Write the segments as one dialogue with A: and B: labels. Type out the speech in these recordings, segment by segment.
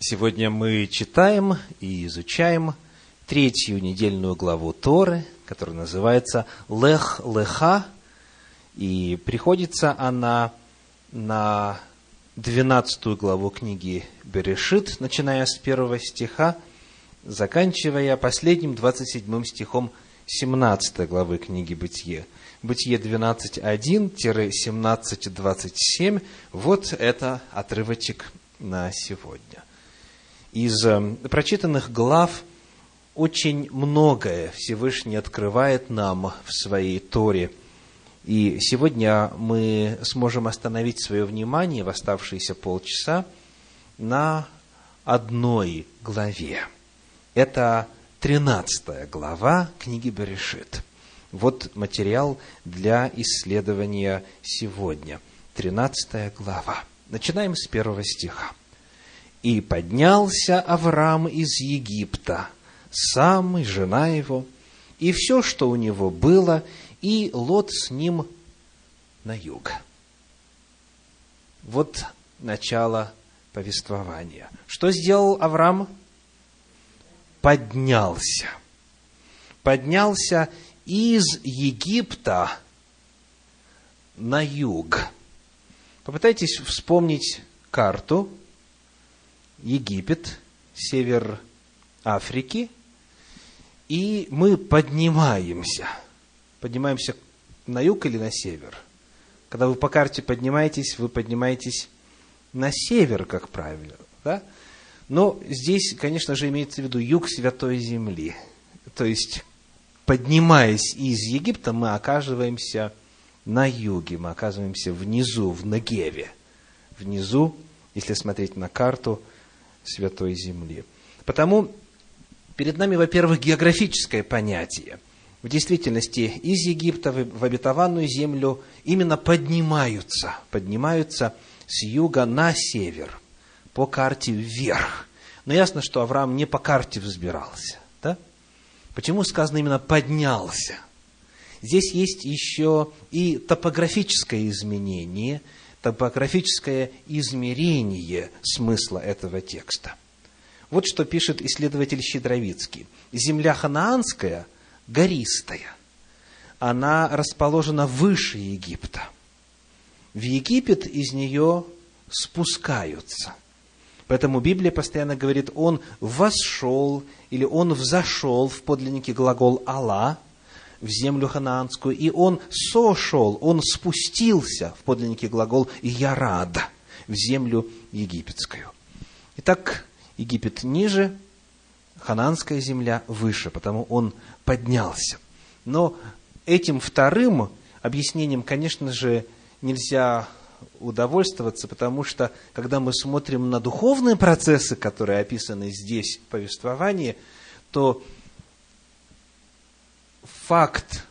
A: Сегодня мы читаем и изучаем третью недельную главу Торы, которая называется Лех Леха, и приходится она на двенадцатую главу книги Берешит, начиная с первого стиха, заканчивая последним двадцать седьмым стихом 17 главы книги Бытие. Бытие 12.1-17.27. Вот это отрывочек на сегодня из э, прочитанных глав очень многое Всевышний открывает нам в своей Торе. И сегодня мы сможем остановить свое внимание в оставшиеся полчаса на одной главе. Это тринадцатая глава книги Берешит. Вот материал для исследования сегодня. Тринадцатая глава. Начинаем с первого стиха. И поднялся Авраам из Египта, сам и жена его, и все, что у него было, и Лот с ним на юг. Вот начало повествования. Что сделал Авраам? Поднялся. Поднялся из Египта на юг. Попытайтесь вспомнить карту Египет, север Африки, и мы поднимаемся. Поднимаемся на юг или на север? Когда вы по карте поднимаетесь, вы поднимаетесь на север, как правило. Да? Но здесь, конечно же, имеется в виду юг Святой Земли. То есть, поднимаясь из Египта, мы оказываемся на юге, мы оказываемся внизу, в Нагеве. Внизу, если смотреть на карту – Святой Земли. Потому перед нами, во-первых, географическое понятие. В действительности из Египта в обетованную землю именно поднимаются, поднимаются с юга на север, по карте вверх. Но ясно, что Авраам не по карте взбирался. Да? Почему сказано именно «поднялся»? Здесь есть еще и топографическое изменение – топографическое измерение смысла этого текста. Вот что пишет исследователь Щедровицкий. Земля ханаанская гористая. Она расположена выше Египта. В Египет из нее спускаются. Поэтому Библия постоянно говорит, он вошел или он взошел в подлиннике глагол «Алла», в землю ханаанскую, и он сошел, он спустился, в подлиннике глагол «ярад», в землю египетскую. Итак, Египет ниже, ханаанская земля выше, потому он поднялся. Но этим вторым объяснением, конечно же, нельзя удовольствоваться, потому что, когда мы смотрим на духовные процессы, которые описаны здесь в повествовании, то факт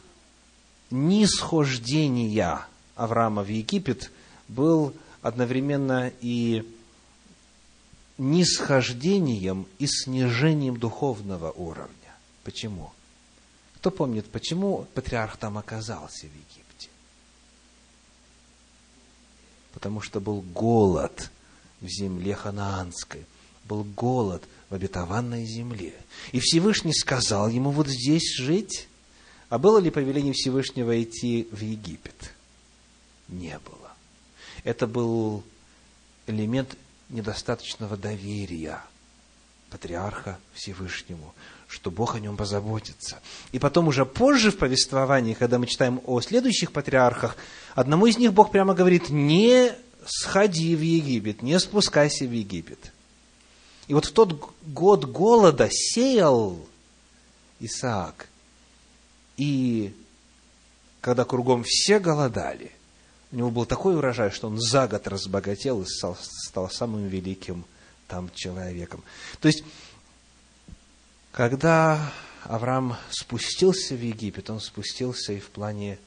A: нисхождения Авраама в Египет был одновременно и нисхождением и снижением духовного уровня. Почему? Кто помнит, почему патриарх там оказался в Египте? Потому что был голод в земле ханаанской, был голод в обетованной земле. И Всевышний сказал ему вот здесь жить, а было ли повеление Всевышнего идти в Египет? Не было. Это был элемент недостаточного доверия патриарха Всевышнему, что Бог о нем позаботится. И потом уже позже в повествовании, когда мы читаем о следующих патриархах, одному из них Бог прямо говорит, не сходи в Египет, не спускайся в Египет. И вот в тот год голода сеял Исаак – и когда кругом все голодали, у него был такой урожай, что он за год разбогател и стал, стал самым великим там человеком. То есть, когда Авраам спустился в Египет, он спустился и в плане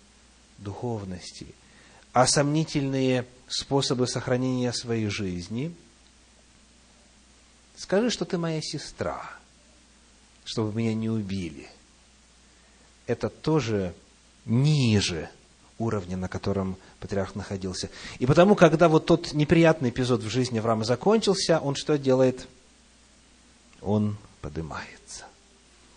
A: духовности. А сомнительные способы сохранения своей жизни, скажи, что ты моя сестра, чтобы меня не убили – это тоже ниже уровня, на котором патриарх находился. И потому, когда вот тот неприятный эпизод в жизни Авраама закончился, он что делает? он поднимается.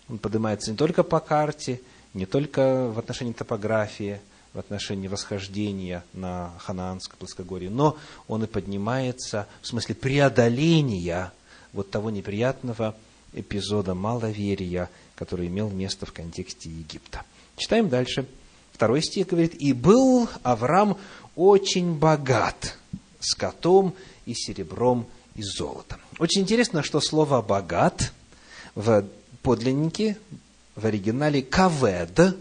A: Он поднимается не только по карте, не только в отношении топографии, в отношении восхождения на Ханаанское плоскогорье, но он и поднимается в смысле преодоления вот того неприятного эпизода маловерия, который имел место в контексте Египта. Читаем дальше. Второй стих говорит, «И был Авраам очень богат скотом и серебром и золотом». Очень интересно, что слово «богат» в подлиннике, в оригинале «кавед»,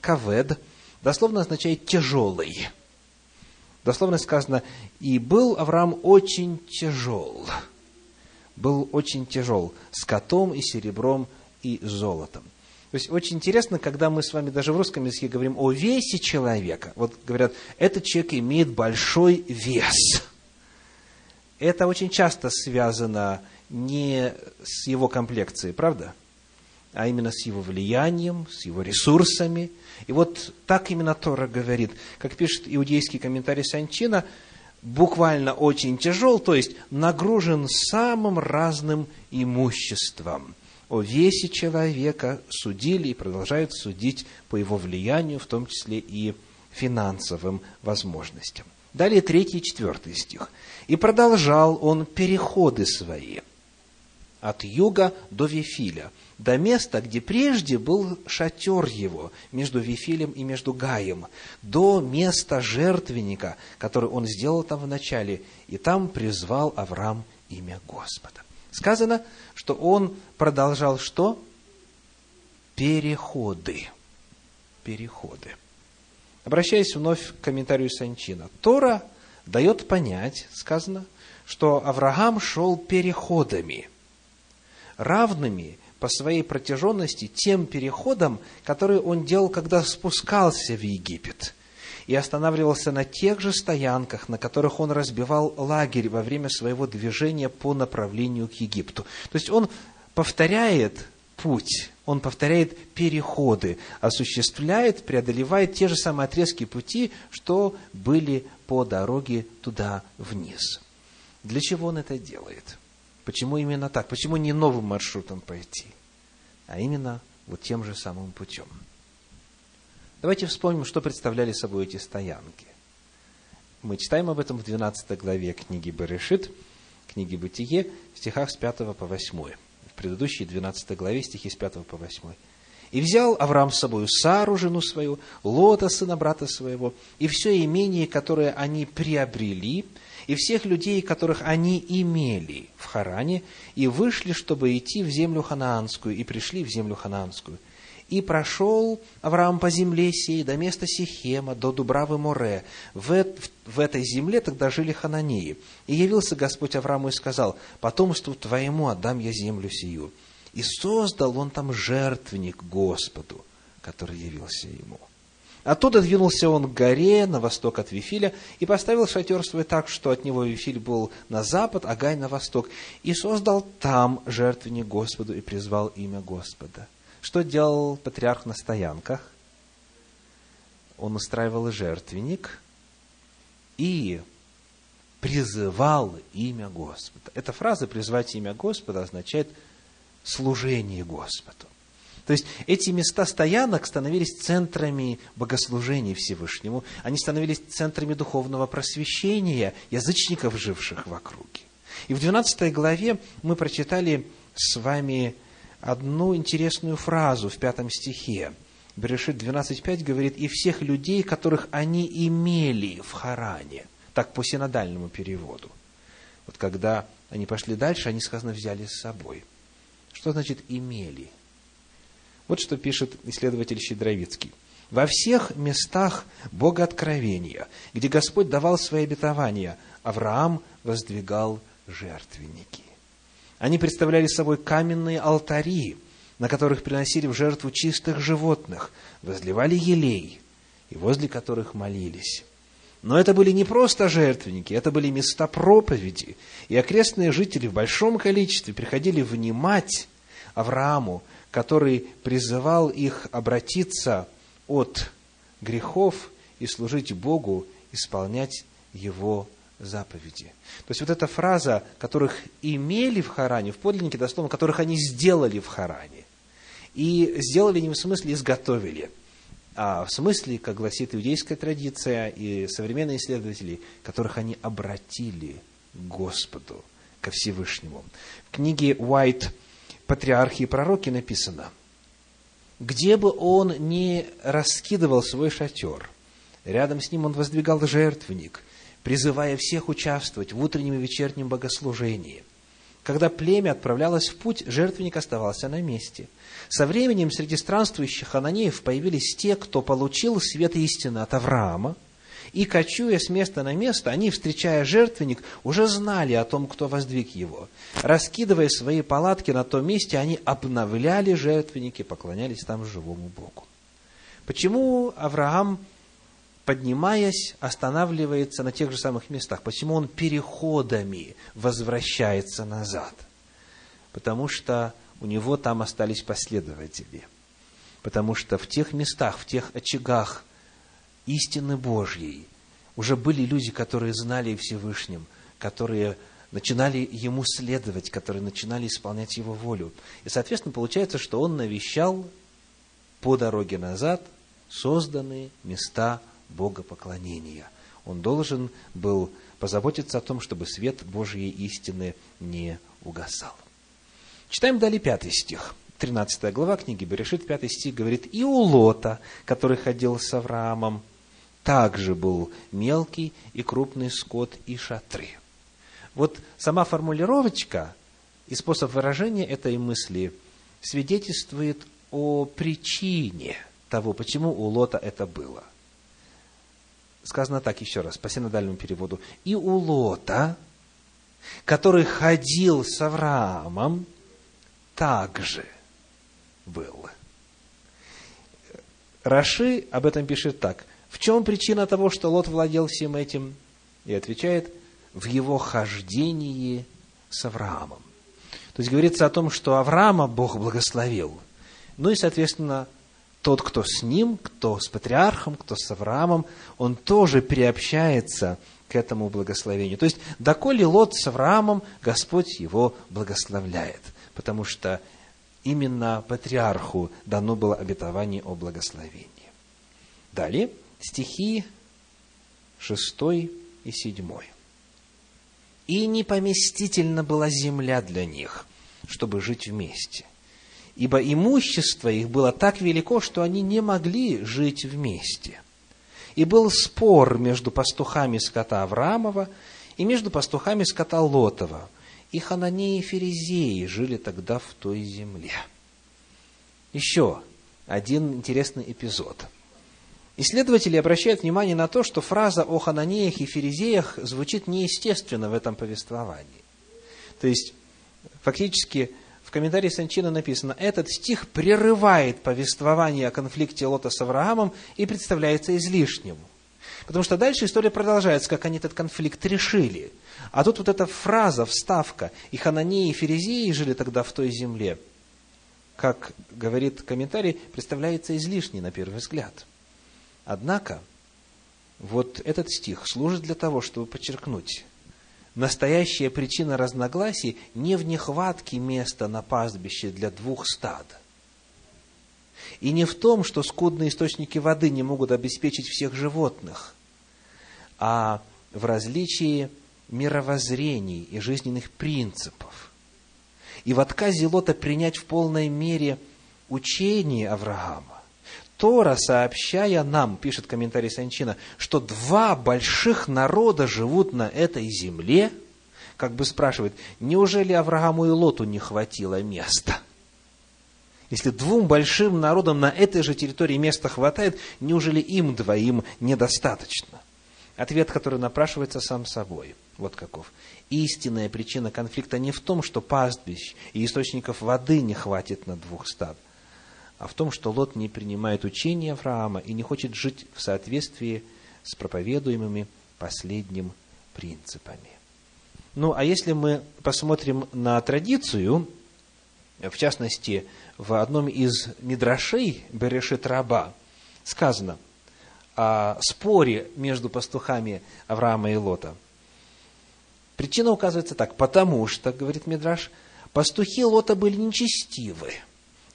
A: «кавед» дословно означает «тяжелый». Дословно сказано, «И был Авраам очень тяжел». Был очень тяжел скотом и серебром и золотом. То есть очень интересно, когда мы с вами даже в русском языке говорим о весе человека. Вот говорят, этот человек имеет большой вес. Это очень часто связано не с его комплекцией, правда? а именно с его влиянием, с его ресурсами. И вот так именно Тора говорит, как пишет иудейский комментарий Санчина, буквально очень тяжел, то есть нагружен самым разным имуществом. О весе человека судили и продолжают судить по его влиянию, в том числе и финансовым возможностям. Далее третий и четвертый стих. «И продолжал он переходы свои от юга до Вифиля, до места, где прежде был шатер его между Вифилем и между Гаем, до места жертвенника, который он сделал там в начале, и там призвал Авраам имя Господа. Сказано, что он продолжал что? Переходы. Переходы. Обращаясь вновь к комментарию Санчина. Тора дает понять, сказано, что Авраам шел переходами, равными по своей протяженности тем переходам, которые он делал, когда спускался в Египет и останавливался на тех же стоянках, на которых он разбивал лагерь во время своего движения по направлению к Египту. То есть он повторяет путь, он повторяет переходы, осуществляет, преодолевает те же самые отрезки пути, что были по дороге туда вниз. Для чего он это делает? Почему именно так? Почему не новым маршрутом пойти, а именно вот тем же самым путем? Давайте вспомним, что представляли собой эти стоянки. Мы читаем об этом в 12 главе книги Берешит, книги Бытие, в стихах с 5 по 8. В предыдущей 12 главе стихи с 5 по 8. «И взял Авраам с собою Сару, жену свою, Лота, сына брата своего, и все имение, которое они приобрели, и всех людей, которых они имели в Харане, и вышли, чтобы идти в землю ханаанскую, и пришли в землю ханаанскую. И прошел Авраам по земле сей до места Сихема, до Дубравы Море. В, в этой земле тогда жили хананеи. И явился Господь Аврааму и сказал, потомству твоему отдам я землю сию. И создал он там жертвенник Господу, который явился ему. Оттуда двинулся он к горе на восток от Вифиля и поставил шатер свой так, что от него Вифиль был на запад, а Гай на восток, и создал там жертвенник Господу и призвал имя Господа. Что делал патриарх на стоянках? Он устраивал жертвенник и призывал имя Господа. Эта фраза «призвать имя Господа» означает служение Господу. То есть эти места стоянок становились центрами богослужения Всевышнему, они становились центрами духовного просвещения язычников, живших в округе. И в 12 главе мы прочитали с вами одну интересную фразу в пятом стихе. Берешит 12.5 говорит, «И всех людей, которых они имели в Харане». Так по синодальному переводу. Вот когда они пошли дальше, они, сказано, взяли с собой. Что значит «имели»? Вот что пишет исследователь Щедровицкий. Во всех местах Богооткровения, где Господь давал свои обетования, Авраам воздвигал жертвенники. Они представляли собой каменные алтари, на которых приносили в жертву чистых животных, возливали елей, и возле которых молились. Но это были не просто жертвенники, это были места проповеди, и окрестные жители в большом количестве приходили внимать Аврааму, который призывал их обратиться от грехов и служить Богу, исполнять Его заповеди. То есть вот эта фраза, которых имели в Харане, в подлиннике дословно, которых они сделали в Харане. И сделали не в смысле изготовили, а в смысле, как гласит иудейская традиция и современные исследователи, которых они обратили к Господу, ко Всевышнему. В книге Уайт «Патриархи и пророки» написано, где бы он ни раскидывал свой шатер, рядом с ним он воздвигал жертвенник, призывая всех участвовать в утреннем и вечернем богослужении. Когда племя отправлялось в путь, жертвенник оставался на месте. Со временем среди странствующих ананеев появились те, кто получил свет истины от Авраама, и, кочуя с места на место, они, встречая жертвенник, уже знали о том, кто воздвиг его. Раскидывая свои палатки на том месте, они обновляли жертвенники, поклонялись там живому Богу. Почему Авраам поднимаясь, останавливается на тех же самых местах. Почему он переходами возвращается назад? Потому что у него там остались последователи. Потому что в тех местах, в тех очагах истины Божьей уже были люди, которые знали Всевышним, которые начинали ему следовать, которые начинали исполнять его волю. И, соответственно, получается, что он навещал по дороге назад созданные места богопоклонения. Он должен был позаботиться о том, чтобы свет Божьей истины не угасал. Читаем далее пятый стих. 13 глава книги Берешит, пятый стих говорит, «И у Лота, который ходил с Авраамом, также был мелкий и крупный скот и шатры». Вот сама формулировочка и способ выражения этой мысли свидетельствует о причине того, почему у Лота это было – сказано так еще раз, по синодальному переводу. И у Лота, который ходил с Авраамом, также был. Раши об этом пишет так. В чем причина того, что Лот владел всем этим? И отвечает, в его хождении с Авраамом. То есть говорится о том, что Авраама Бог благословил. Ну и, соответственно, тот, кто с ним, кто с патриархом, кто с Авраамом, он тоже приобщается к этому благословению. То есть, доколе Лот с Авраамом, Господь его благословляет, потому что именно патриарху дано было обетование о благословении. Далее, стихи 6 и 7. «И непоместительна была земля для них, чтобы жить вместе – ибо имущество их было так велико, что они не могли жить вместе. И был спор между пастухами скота Авраамова и между пастухами скота Лотова. И Хананеи и Ферезеи жили тогда в той земле. Еще один интересный эпизод. Исследователи обращают внимание на то, что фраза о Хананеях и Ферезеях звучит неестественно в этом повествовании. То есть, фактически, в комментарии Санчина написано, этот стих прерывает повествование о конфликте Лота с Авраамом и представляется излишним. Потому что дальше история продолжается, как они этот конфликт решили. А тут вот эта фраза, вставка, и Хананеи и Ферезеи жили тогда в той земле, как говорит комментарий, представляется излишней на первый взгляд. Однако, вот этот стих служит для того, чтобы подчеркнуть, настоящая причина разногласий не в нехватке места на пастбище для двух стад. И не в том, что скудные источники воды не могут обеспечить всех животных, а в различии мировоззрений и жизненных принципов. И в отказе Лота принять в полной мере учение Авраама, Тора, сообщая нам, пишет комментарий Санчина, что два больших народа живут на этой земле, как бы спрашивает, неужели Аврааму и Лоту не хватило места? Если двум большим народам на этой же территории места хватает, неужели им двоим недостаточно? Ответ, который напрашивается сам собой. Вот каков. Истинная причина конфликта не в том, что пастбищ и источников воды не хватит на двух стад, а в том, что Лот не принимает учения Авраама и не хочет жить в соответствии с проповедуемыми последним принципами. Ну, а если мы посмотрим на традицию, в частности, в одном из мидрашей Берешит Раба сказано о споре между пастухами Авраама и Лота. Причина указывается так, потому что, говорит Мидраш, пастухи Лота были нечестивы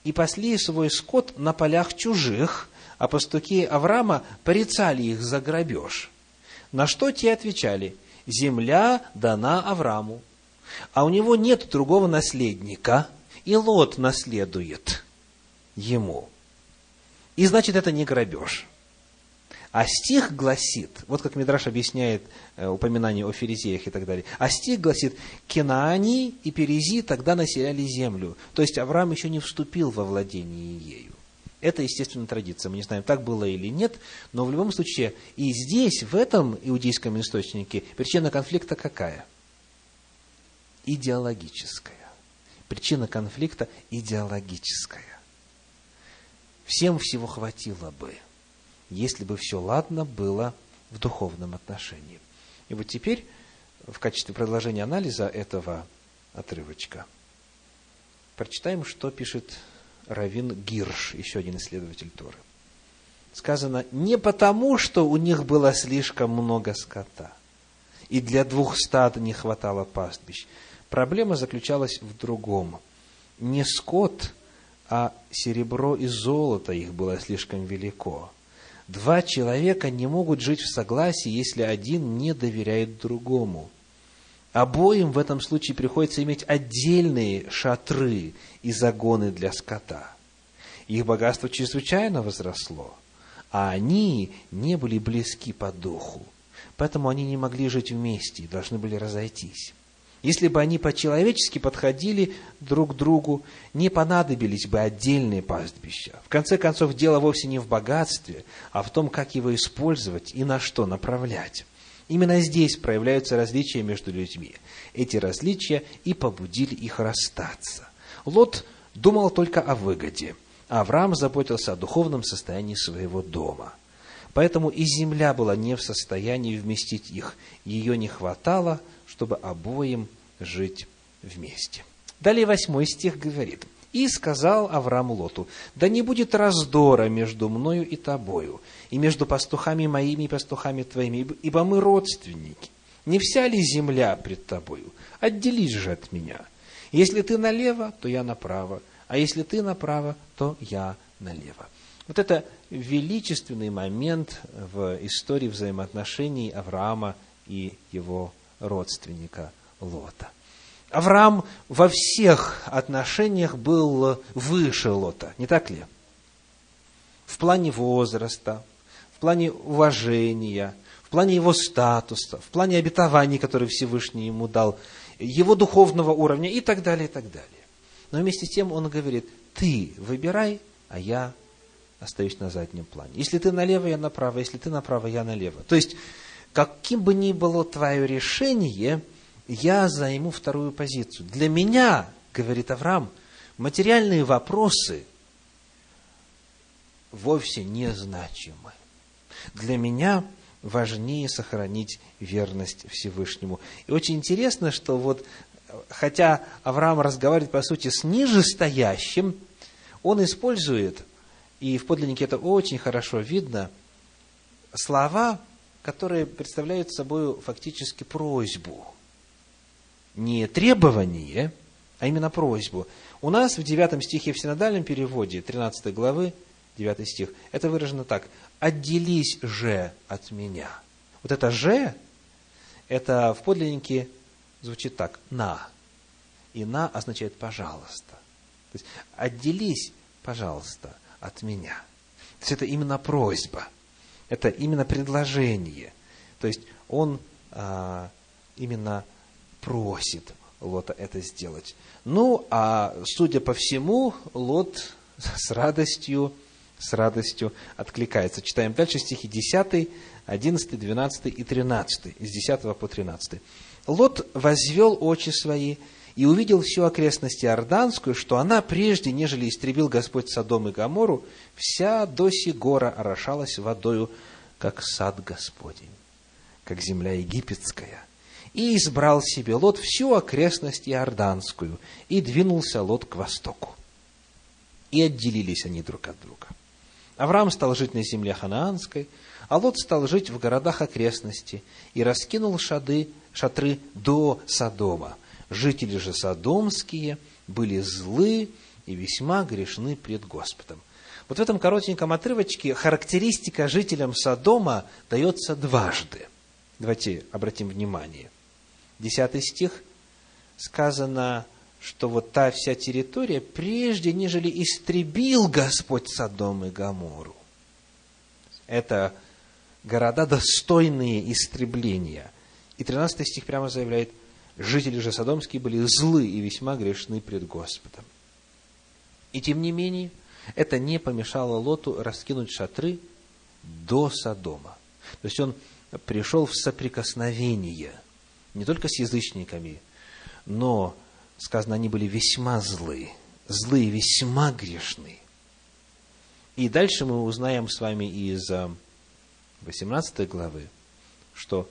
A: и пасли свой скот на полях чужих, а пастухи Авраама порицали их за грабеж. На что те отвечали, земля дана Аврааму, а у него нет другого наследника, и Лот наследует ему. И значит, это не грабеж. А стих гласит, вот как Мидраш объясняет э, упоминание о ферезеях и так далее, а стих гласит, Кенаани и Перези тогда населяли землю. То есть Авраам еще не вступил во владение ею. Это, естественно, традиция. Мы не знаем, так было или нет, но в любом случае и здесь, в этом иудейском источнике, причина конфликта какая? Идеологическая. Причина конфликта идеологическая. Всем всего хватило бы – если бы все ладно было в духовном отношении. И вот теперь, в качестве продолжения анализа этого отрывочка, прочитаем, что пишет Равин Гирш, еще один исследователь Торы. Сказано, не потому, что у них было слишком много скота, и для двух стад не хватало пастбищ. Проблема заключалась в другом. Не скот, а серебро и золото их было слишком велико. Два человека не могут жить в согласии, если один не доверяет другому. Обоим в этом случае приходится иметь отдельные шатры и загоны для скота. Их богатство чрезвычайно возросло, а они не были близки по духу. Поэтому они не могли жить вместе и должны были разойтись. Если бы они по-человечески подходили друг к другу, не понадобились бы отдельные пастбища. В конце концов, дело вовсе не в богатстве, а в том, как его использовать и на что направлять. Именно здесь проявляются различия между людьми. Эти различия и побудили их расстаться. Лот думал только о выгоде, Авраам заботился о духовном состоянии своего дома. Поэтому и земля была не в состоянии вместить их. Ее не хватало – чтобы обоим жить вместе. Далее восьмой стих говорит. «И сказал Авраам Лоту, да не будет раздора между мною и тобою, и между пастухами моими и пастухами твоими, ибо мы родственники. Не вся ли земля пред тобою? Отделись же от меня. Если ты налево, то я направо, а если ты направо, то я налево». Вот это величественный момент в истории взаимоотношений Авраама и его родственника Лота. Авраам во всех отношениях был выше Лота, не так ли? В плане возраста, в плане уважения, в плане его статуса, в плане обетований, которые Всевышний ему дал, его духовного уровня и так далее, и так далее. Но вместе с тем он говорит, ты выбирай, а я остаюсь на заднем плане. Если ты налево, я направо, если ты направо, я налево. То есть, каким бы ни было твое решение, я займу вторую позицию. Для меня, говорит Авраам, материальные вопросы вовсе не значимы. Для меня важнее сохранить верность Всевышнему. И очень интересно, что вот, хотя Авраам разговаривает, по сути, с нижестоящим, он использует, и в подлиннике это очень хорошо видно, слова, которые представляют собой фактически просьбу. Не требование, а именно просьбу. У нас в 9 стихе в синодальном переводе 13 главы, 9 стих, это выражено так. «Отделись же от меня». Вот это «же», это в подлиннике звучит так «на». И «на» означает «пожалуйста». То есть «отделись, пожалуйста, от меня». То есть это именно просьба – это именно предложение. То есть он а, именно просит Лота это сделать. Ну, а судя по всему, Лот с радостью, с радостью откликается. Читаем дальше стихи 10, 11, 12 и 13, из 10 по 13. Лот возвел очи свои и увидел всю окрестность Иорданскую, что она, прежде нежели истребил Господь Содом и Гамору, вся до гора орошалась водою, как сад Господень, как земля египетская. И избрал себе Лот всю окрестность Иорданскую, и двинулся Лот к востоку. И отделились они друг от друга. Авраам стал жить на земле ханаанской, а Лот стал жить в городах окрестности и раскинул шады шатры до Содома. Жители же содомские были злы и весьма грешны пред Господом. Вот в этом коротеньком отрывочке характеристика жителям Содома дается дважды. Давайте обратим внимание. Десятый стих сказано, что вот та вся территория, прежде нежели истребил Господь Содом и Гамору. Это города, достойные истребления. И 13 стих прямо заявляет, жители же Содомские были злы и весьма грешны пред Господом. И тем не менее, это не помешало Лоту раскинуть шатры до Содома. То есть он пришел в соприкосновение не только с язычниками, но, сказано, они были весьма злы, злые, весьма грешны. И дальше мы узнаем с вами из 18 главы, что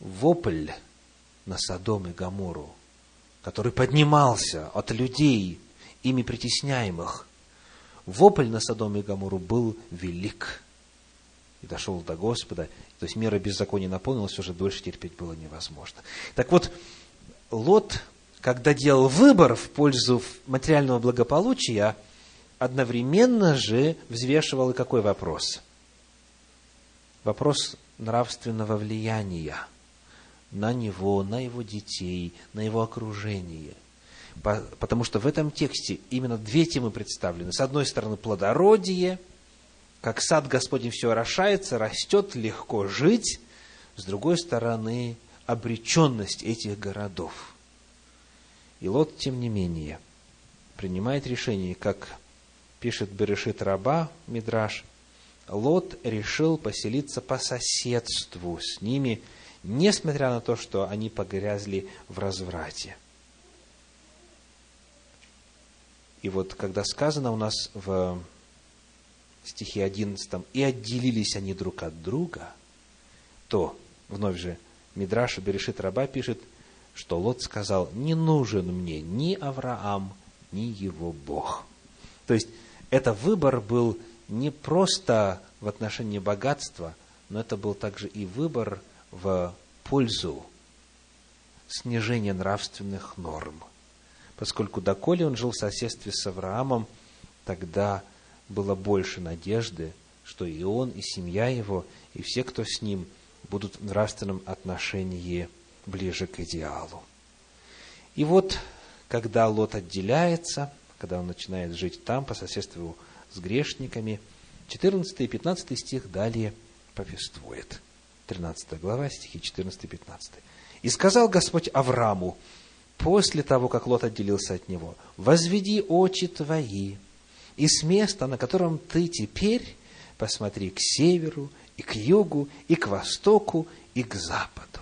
A: вопль на Содом и Гамору, который поднимался от людей, ими притесняемых, вопль на Содом и Гамору был велик и дошел до Господа. То есть мера беззакония наполнилась, уже дольше терпеть было невозможно. Так вот, Лот, когда делал выбор в пользу материального благополучия, одновременно же взвешивал и какой вопрос? Вопрос нравственного влияния на него, на его детей, на его окружение. Потому что в этом тексте именно две темы представлены. С одной стороны, плодородие, как сад Господень все орошается, растет, легко жить. С другой стороны, обреченность этих городов. И Лот, тем не менее, принимает решение, как пишет Берешит Раба Мидраш, Лот решил поселиться по соседству с ними, несмотря на то, что они погрязли в разврате. И вот когда сказано у нас в стихе 11, «И отделились они друг от друга», то, вновь же, Мидраша Берешит Раба пишет, что Лот сказал, «Не нужен мне ни Авраам, ни его Бог». То есть, это выбор был не просто в отношении богатства, но это был также и выбор в пользу снижения нравственных норм. Поскольку доколе он жил в соседстве с Авраамом, тогда было больше надежды, что и он, и семья его, и все, кто с ним, будут в нравственном отношении ближе к идеалу. И вот, когда Лот отделяется – когда он начинает жить там, по соседству с грешниками. 14 и 15 стих далее повествует. 13 глава, стихи 14 и 15. «И сказал Господь Аврааму, после того, как Лот отделился от него, «Возведи очи твои, и с места, на котором ты теперь, посмотри к северу, и к югу, и к востоку, и к западу.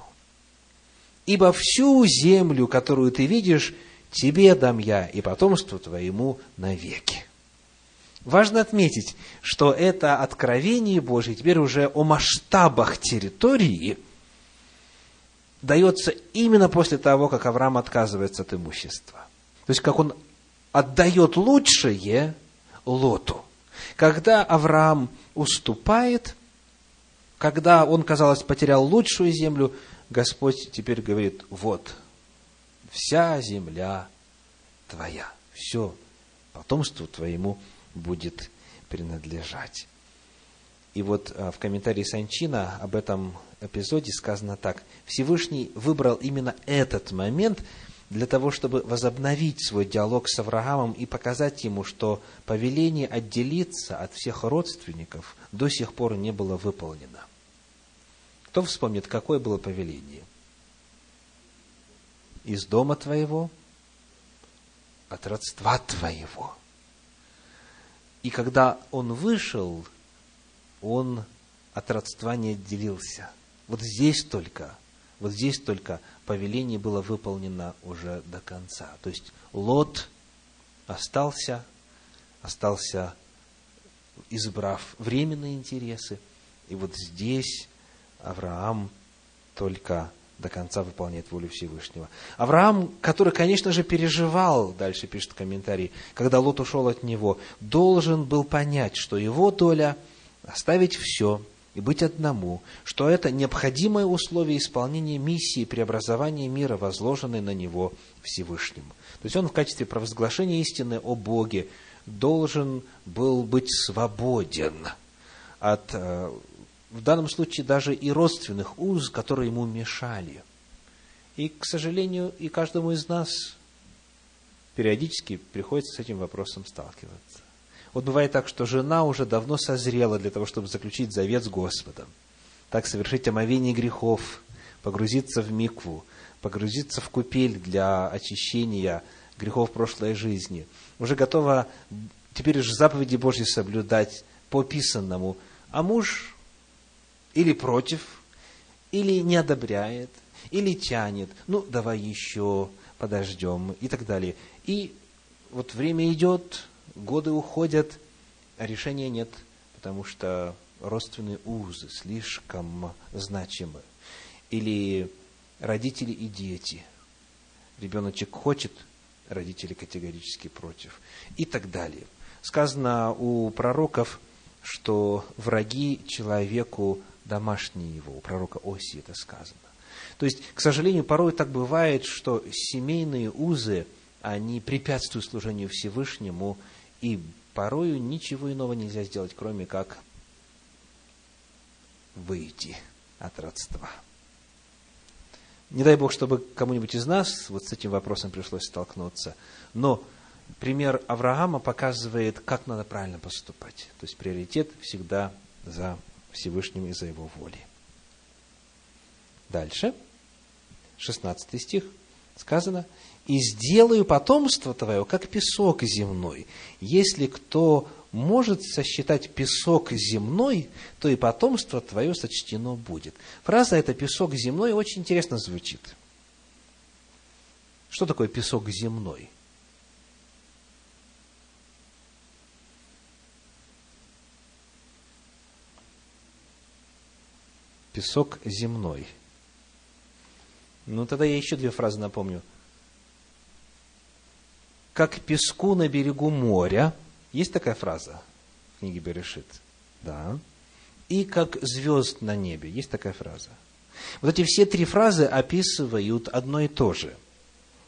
A: Ибо всю землю, которую ты видишь, тебе дам я и потомству твоему навеки. Важно отметить, что это откровение Божье теперь уже о масштабах территории дается именно после того, как Авраам отказывается от имущества. То есть, как он отдает лучшее Лоту. Когда Авраам уступает, когда он, казалось, потерял лучшую землю, Господь теперь говорит, вот, вся земля твоя, все потомству твоему будет принадлежать. И вот а, в комментарии Санчина об этом эпизоде сказано так. Всевышний выбрал именно этот момент для того, чтобы возобновить свой диалог с Авраамом и показать ему, что повеление отделиться от всех родственников до сих пор не было выполнено. Кто вспомнит, какое было повеление? из дома твоего, от родства твоего. И когда он вышел, он от родства не отделился. Вот здесь только, вот здесь только повеление было выполнено уже до конца. То есть Лот остался, остался, избрав временные интересы, и вот здесь Авраам только до конца выполняет волю Всевышнего. Авраам, который, конечно же, переживал, дальше пишет комментарий, когда Лот ушел от него, должен был понять, что его доля оставить все и быть одному, что это необходимое условие исполнения миссии преобразования мира, возложенной на него Всевышним. То есть он в качестве провозглашения истины о Боге должен был быть свободен от, э, в данном случае, даже и родственных уз, которые ему мешали. И, к сожалению, и каждому из нас периодически приходится с этим вопросом сталкиваться. Вот бывает так, что жена уже давно созрела для того, чтобы заключить завет с Господом. Так совершить омовение грехов, погрузиться в микву, погрузиться в купель для очищения грехов прошлой жизни. Уже готова теперь уже заповеди Божьи соблюдать по писанному. А муж или против, или не одобряет, или тянет. Ну, давай еще подождем и так далее. И вот время идет, годы уходят, а решения нет, потому что родственные узы слишком значимы. Или родители и дети. Ребеночек хочет, родители категорически против. И так далее. Сказано у пророков, что враги человеку домашние его. У пророка Оси это сказано. То есть, к сожалению, порой так бывает, что семейные узы, они препятствуют служению Всевышнему, и порою ничего иного нельзя сделать, кроме как выйти от родства. Не дай Бог, чтобы кому-нибудь из нас вот с этим вопросом пришлось столкнуться. Но пример Авраама показывает, как надо правильно поступать. То есть приоритет всегда за Всевышним и за его волей. Дальше, 16 стих, сказано, и сделаю потомство твое, как песок земной. Если кто может сосчитать песок земной, то и потомство твое сочтено будет. Фраза «это песок земной» очень интересно звучит. Что такое песок земной? Песок земной. Ну, тогда я еще две фразы напомню – как песку на берегу моря. Есть такая фраза в книге Берешит? Да. И как звезд на небе. Есть такая фраза. Вот эти все три фразы описывают одно и то же.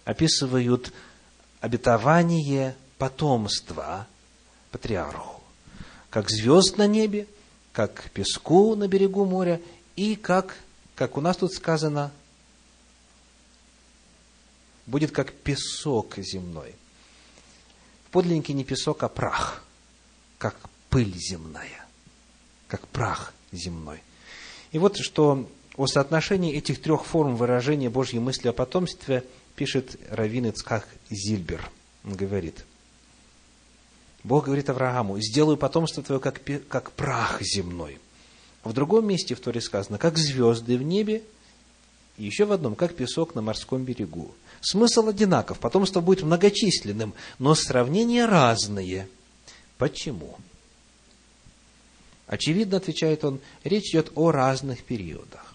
A: Описывают обетование потомства патриарху. Как звезд на небе, как песку на берегу моря и как, как у нас тут сказано, будет как песок земной подлиннике не песок, а прах, как пыль земная, как прах земной. И вот что о соотношении этих трех форм выражения Божьей мысли о потомстве пишет Равин Ицхак Зильбер. Он говорит, Бог говорит Аврааму, сделаю потомство твое, как, как прах земной. В другом месте в Торе сказано, как звезды в небе, и еще в одном, как песок на морском берегу. Смысл одинаков, потомство будет многочисленным, но сравнения разные. Почему? Очевидно, отвечает он, речь идет о разных периодах.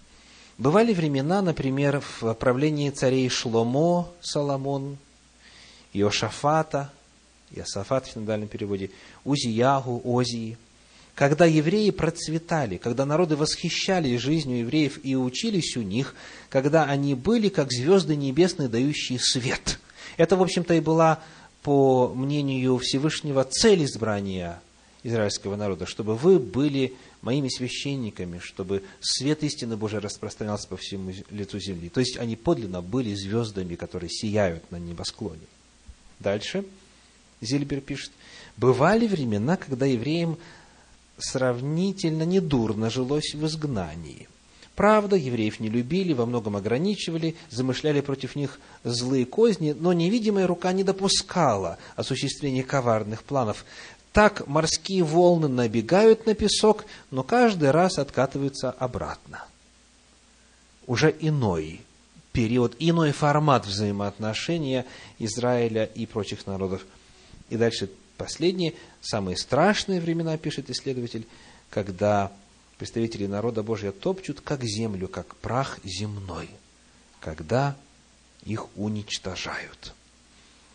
A: Бывали времена, например, в правлении царей Шломо, Соломон, Иошафата, Иосафат в синодальном переводе, Узиягу, Озии – когда евреи процветали, когда народы восхищались жизнью евреев и учились у них, когда они были как звезды небесные, дающие свет. Это, в общем-то, и была, по мнению Всевышнего, цель избрания израильского народа, чтобы вы были моими священниками, чтобы свет истины Божией распространялся по всему лицу земли. То есть они подлинно были звездами, которые сияют на небосклоне. Дальше Зильбер пишет, бывали времена, когда евреям сравнительно недурно жилось в изгнании. Правда, евреев не любили, во многом ограничивали, замышляли против них злые козни, но невидимая рука не допускала осуществления коварных планов. Так морские волны набегают на песок, но каждый раз откатываются обратно. Уже иной период, иной формат взаимоотношения Израиля и прочих народов. И дальше последние, самые страшные времена, пишет исследователь, когда представители народа Божьего топчут как землю, как прах земной, когда их уничтожают.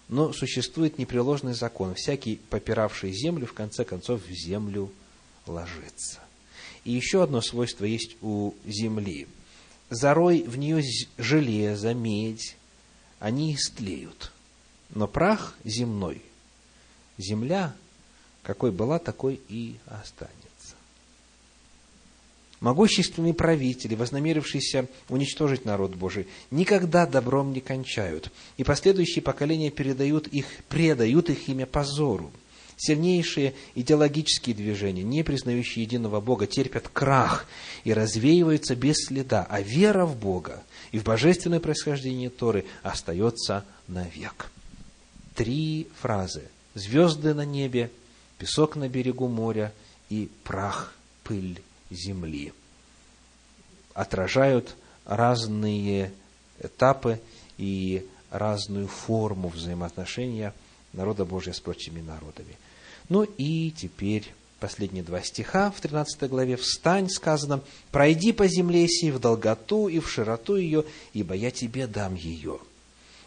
A: Но существует непреложный закон. Всякий, попиравший землю, в конце концов в землю ложится. И еще одно свойство есть у земли. Зарой в нее железо, медь, они истлеют. Но прах земной, земля, какой была, такой и останется. Могущественные правители, вознамерившиеся уничтожить народ Божий, никогда добром не кончают, и последующие поколения передают их, предают их имя позору. Сильнейшие идеологические движения, не признающие единого Бога, терпят крах и развеиваются без следа, а вера в Бога и в божественное происхождение Торы остается навек. Три фразы. Звезды на небе, песок на берегу моря и прах, пыль земли. Отражают разные этапы и разную форму взаимоотношения народа Божия с прочими народами. Ну и теперь последние два стиха в 13 главе. «Встань, сказано, пройди по земле сей в долготу и в широту ее, ибо я тебе дам ее».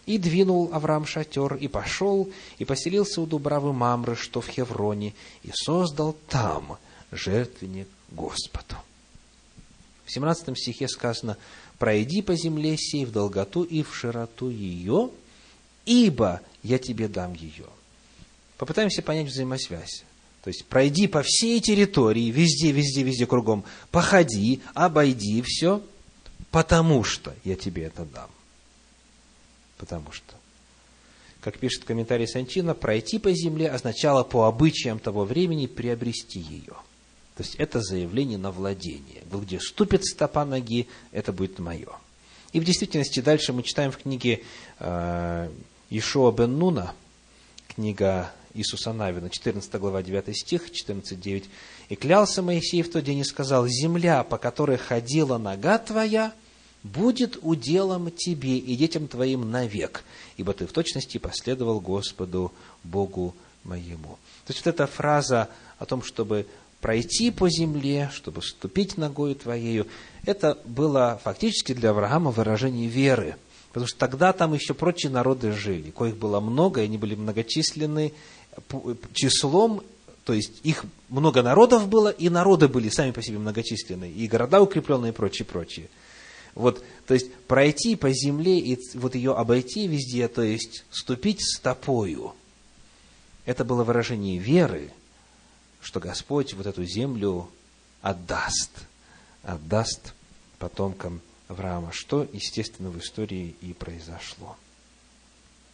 A: И двинул Авраам шатер, и пошел, и поселился у Дубравы Мамры, что в Хевроне, и создал там жертвенник Господу. В 17 стихе сказано, «Пройди по земле сей в долготу и в широту ее, ибо я тебе дам ее». Попытаемся понять взаимосвязь. То есть, пройди по всей территории, везде, везде, везде кругом, походи, обойди все, потому что я тебе это дам. Потому что. Как пишет комментарий Санчина, пройти по земле означало по обычаям того времени приобрести ее – то есть это заявление на владение. Где ступит стопа ноги, это будет мое. И в действительности дальше мы читаем в книге э, Ишуа бен Нуна, книга Иисуса Навина, 14 глава, 9 стих, 14.9. «И клялся Моисей в тот день и сказал, земля, по которой ходила нога твоя, будет уделом тебе и детям твоим навек, ибо ты в точности последовал Господу Богу моему». То есть вот эта фраза о том, чтобы пройти по земле, чтобы ступить ногою твоею, это было фактически для Авраама выражение веры. Потому что тогда там еще прочие народы жили, коих было много, и они были многочисленны числом, то есть их много народов было, и народы были сами по себе многочисленные, и города укрепленные, и прочее, прочее. Вот, то есть пройти по земле и вот ее обойти везде, то есть ступить стопою, это было выражение веры, что Господь вот эту землю отдаст, отдаст потомкам Авраама, что, естественно, в истории и произошло.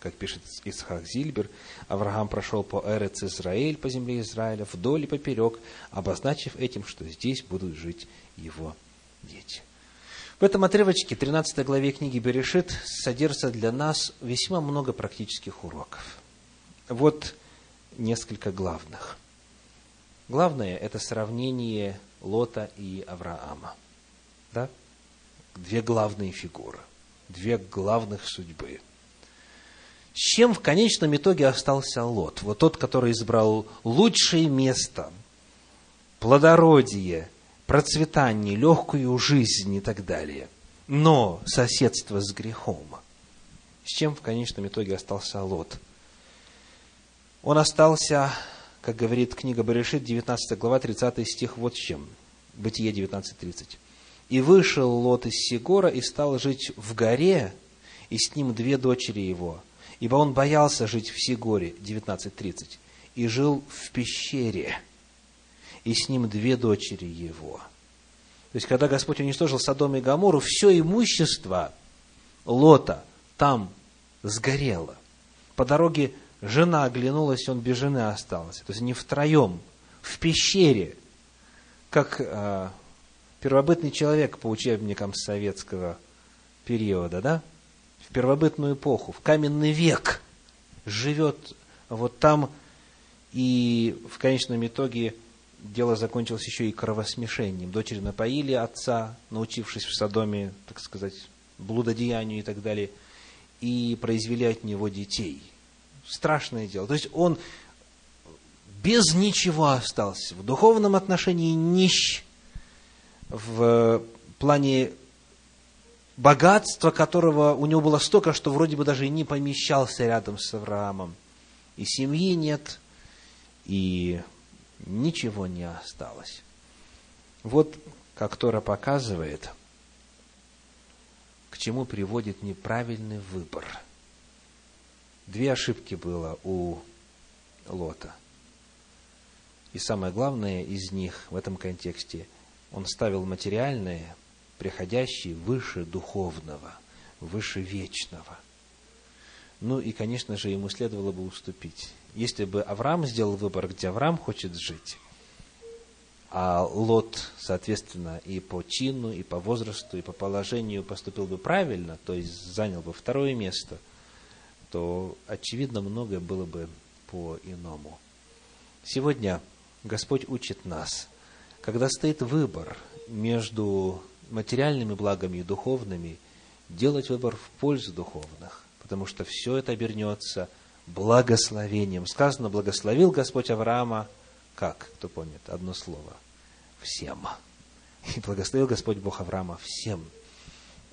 A: Как пишет Исхак Зильбер, Авраам прошел по Эрец Израиль, по земле Израиля, вдоль и поперек, обозначив этим, что здесь будут жить его дети. В этом отрывочке, 13 главе книги Берешит, содержится для нас весьма много практических уроков. Вот несколько главных – Главное – это сравнение Лота и Авраама. Да? Две главные фигуры, две главных судьбы. С чем в конечном итоге остался Лот? Вот тот, который избрал лучшее место, плодородие, процветание, легкую жизнь и так далее. Но соседство с грехом. С чем в конечном итоге остался Лот? Он остался как говорит книга Баришит, 19 глава, 30 стих, вот с чем. Бытие 19.30. «И вышел Лот из Сигора и стал жить в горе, и с ним две дочери его, ибо он боялся жить в Сигоре» 19.30, «и жил в пещере, и с ним две дочери его». То есть, когда Господь уничтожил Содом и Гамору, все имущество Лота там сгорело. По дороге Жена оглянулась, он без жены остался. То есть не втроем, в пещере, как э, первобытный человек по учебникам советского периода, да? В первобытную эпоху, в каменный век живет вот там, и в конечном итоге дело закончилось еще и кровосмешением. Дочери напоили отца, научившись в Содоме, так сказать, блудодеянию и так далее, и произвели от него детей – страшное дело. То есть он без ничего остался. В духовном отношении нищ. В плане богатства, которого у него было столько, что вроде бы даже и не помещался рядом с Авраамом. И семьи нет, и ничего не осталось. Вот как Тора показывает, к чему приводит неправильный выбор. Две ошибки было у Лота. И самое главное из них в этом контексте, он ставил материальное, приходящее выше духовного, выше вечного. Ну и, конечно же, ему следовало бы уступить. Если бы Авраам сделал выбор, где Авраам хочет жить, а Лот, соответственно, и по чину, и по возрасту, и по положению поступил бы правильно, то есть занял бы второе место, то, очевидно, многое было бы по-иному. Сегодня Господь учит нас, когда стоит выбор между материальными благами и духовными, делать выбор в пользу духовных, потому что все это обернется благословением. Сказано, благословил Господь Авраама, как? Кто помнит? Одно слово всем. И благословил Господь Бог Авраама всем.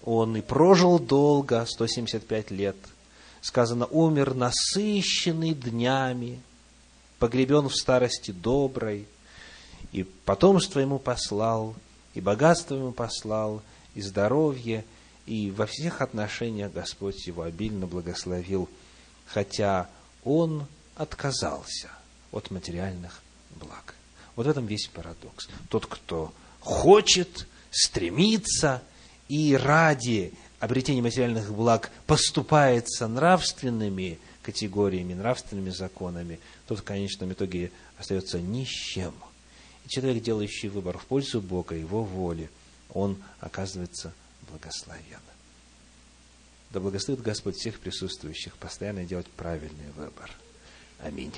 A: Он и прожил долго, 175 лет. Сказано, умер насыщенный днями, погребен в старости доброй, и потомство ему послал, и богатство ему послал, и здоровье, и во всех отношениях Господь его обильно благословил, хотя он отказался от материальных благ. Вот в этом весь парадокс. Тот, кто хочет, стремится и ради обретения материальных благ поступается нравственными категориями, нравственными законами, тот в конечном итоге остается ни с чем. И человек, делающий выбор в пользу Бога, Его воли, он оказывается благословен. Да благословит Господь всех присутствующих постоянно делать правильный выбор. Аминь.